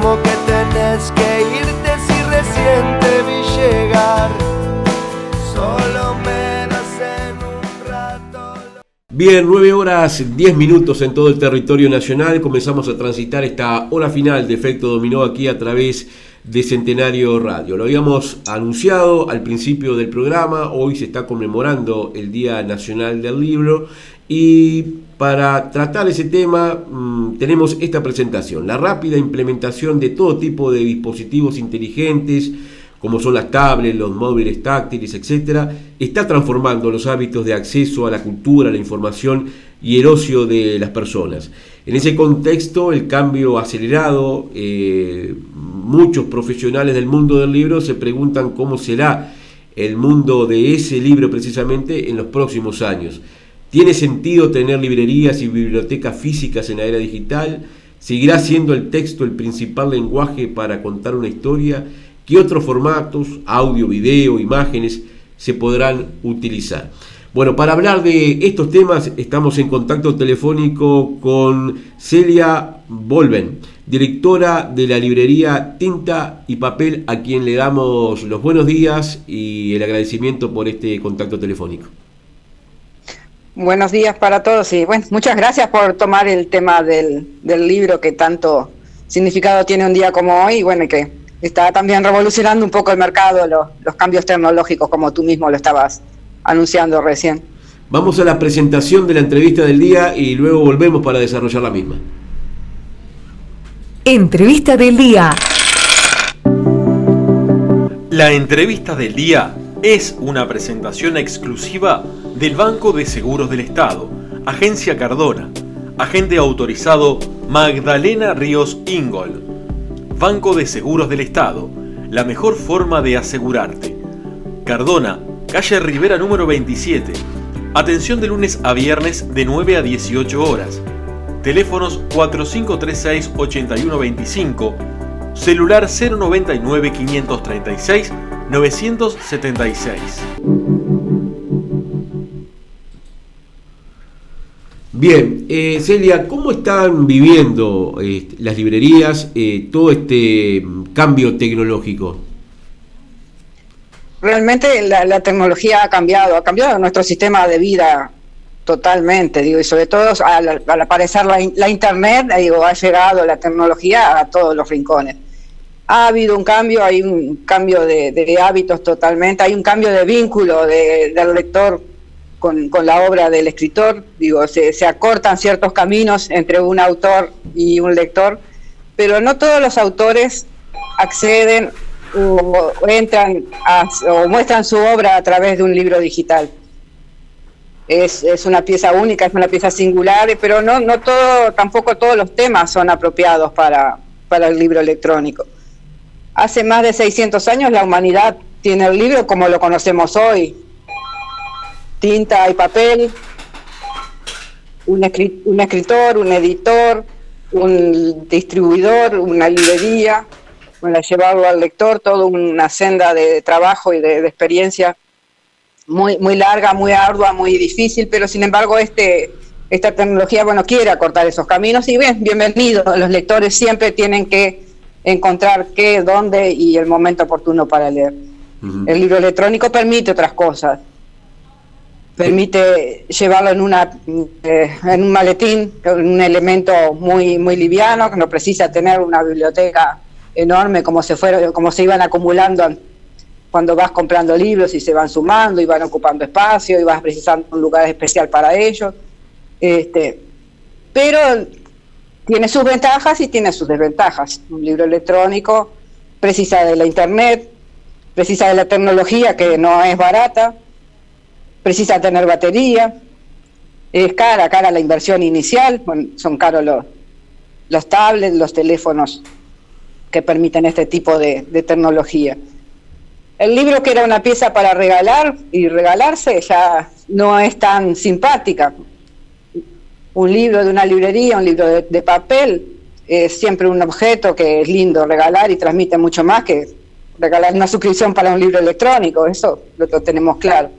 como que tenés que irte si recién te vi llegar. Solo menos en un rato. Lo... Bien, 9 horas 10 minutos en todo el territorio nacional. Comenzamos a transitar esta hora final de efecto dominó aquí a través de Centenario Radio. Lo habíamos anunciado al principio del programa, hoy se está conmemorando el Día Nacional del Libro y para tratar ese tema mm, tenemos esta presentación, la rápida implementación de todo tipo de dispositivos inteligentes, como son las tablets, los móviles táctiles, etc., está transformando los hábitos de acceso a la cultura, la información y el ocio de las personas. En ese contexto, el cambio acelerado, eh, muchos profesionales del mundo del libro se preguntan cómo será el mundo de ese libro precisamente en los próximos años. ¿Tiene sentido tener librerías y bibliotecas físicas en la era digital? ¿Seguirá siendo el texto el principal lenguaje para contar una historia? ¿Qué otros formatos, audio, video, imágenes, se podrán utilizar? Bueno, para hablar de estos temas estamos en contacto telefónico con Celia Volven, directora de la librería Tinta y Papel, a quien le damos los buenos días y el agradecimiento por este contacto telefónico. Buenos días para todos y bueno, muchas gracias por tomar el tema del, libro que tanto significado tiene un día como hoy y bueno, que está también revolucionando un poco el mercado, los, cambios tecnológicos, como tú mismo lo estabas anunciando recién. Vamos a la presentación de la entrevista del día y luego volvemos para desarrollar la misma. Entrevista del día. La entrevista del día es una presentación exclusiva del Banco de Seguros del Estado, Agencia Cardona, agente autorizado Magdalena Ríos Ingol Banco de Seguros del Estado, la mejor forma de asegurarte. Cardona, calle Rivera número 27. Atención de lunes a viernes de 9 a 18 horas. Teléfonos 4536-8125. Celular 099 536 976. Bien, eh, Celia, ¿cómo están viviendo eh, las librerías eh, todo este mm, cambio tecnológico? Realmente la, tecnología ha cambiado, ha cambiado nuestro sistema de vida totalmente, digo, y sobre todo al, aparecer la, Internet, digo, ha llegado la tecnología a todos los rincones. Ha habido un cambio, hay un cambio de, hábitos totalmente, hay un cambio de vínculo del lector con, la obra del escritor, digo, se, acortan ciertos caminos entre un autor y un lector, pero no todos los autores acceden o, entran o muestran su obra a través de un libro digital. Es, una pieza única, es una pieza singular, pero no, no todo, tampoco todos los temas son apropiados para, para el libro electrónico. Hace más de 600 años la humanidad tiene el libro como lo conocemos hoy, tinta y papel, un, escritor, un editor, un distribuidor, una librería, para llevarlo al lector, toda una senda de trabajo y de, experiencia muy, muy larga, muy ardua, muy difícil, pero sin embargo este, esta tecnología bueno, quiere acortar esos caminos. Y bien, bienvenido, los lectores siempre tienen que encontrar qué, dónde y el momento oportuno para leer. El libro electrónico permite otras cosas, permite llevarlo en una eh, en un maletín, un elemento muy muy liviano que no precisa tener una biblioteca enorme como se fueron, como se iban acumulando cuando vas comprando libros y se van sumando y van ocupando espacio y vas precisando un lugar especial para ellos. Este, pero tiene sus ventajas y tiene sus desventajas. Un libro electrónico precisa de la internet, precisa de la tecnología que no es barata, precisa tener batería, es cara, cara la inversión inicial, son caros los, los tablets, los teléfonos que permiten este tipo de, tecnología. El libro que era una pieza para regalar y regalarse ya no es tan simpática. Un libro de una librería, un libro de, papel, es siempre un objeto que es lindo regalar y transmite mucho más que regalar una suscripción para un libro electrónico, eso lo tenemos claro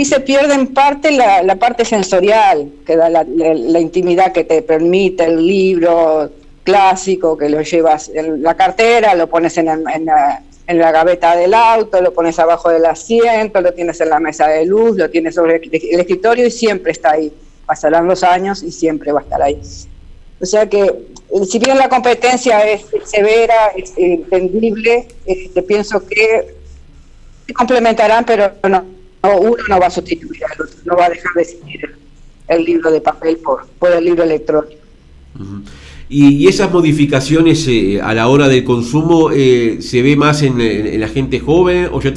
y se pierde en parte la, parte sensorial, que da la, intimidad que te permite el libro clásico, que lo llevas en la cartera, lo pones en, en la gaveta del auto, lo pones abajo del asiento, lo tienes en la mesa de luz, lo tienes sobre el escritorio y siempre está ahí. Pasarán los años y siempre va a estar ahí. O sea que, eh, si bien la competencia es severa, es entendible, este, pienso que se complementarán, pero no, uno no va a sustituir al otro, no va a dejar de existir el, libro de papel por el libro electrónico. Y, esas modificaciones eh, a la hora del consumo eh, se ve más en, en, la gente joven o ya también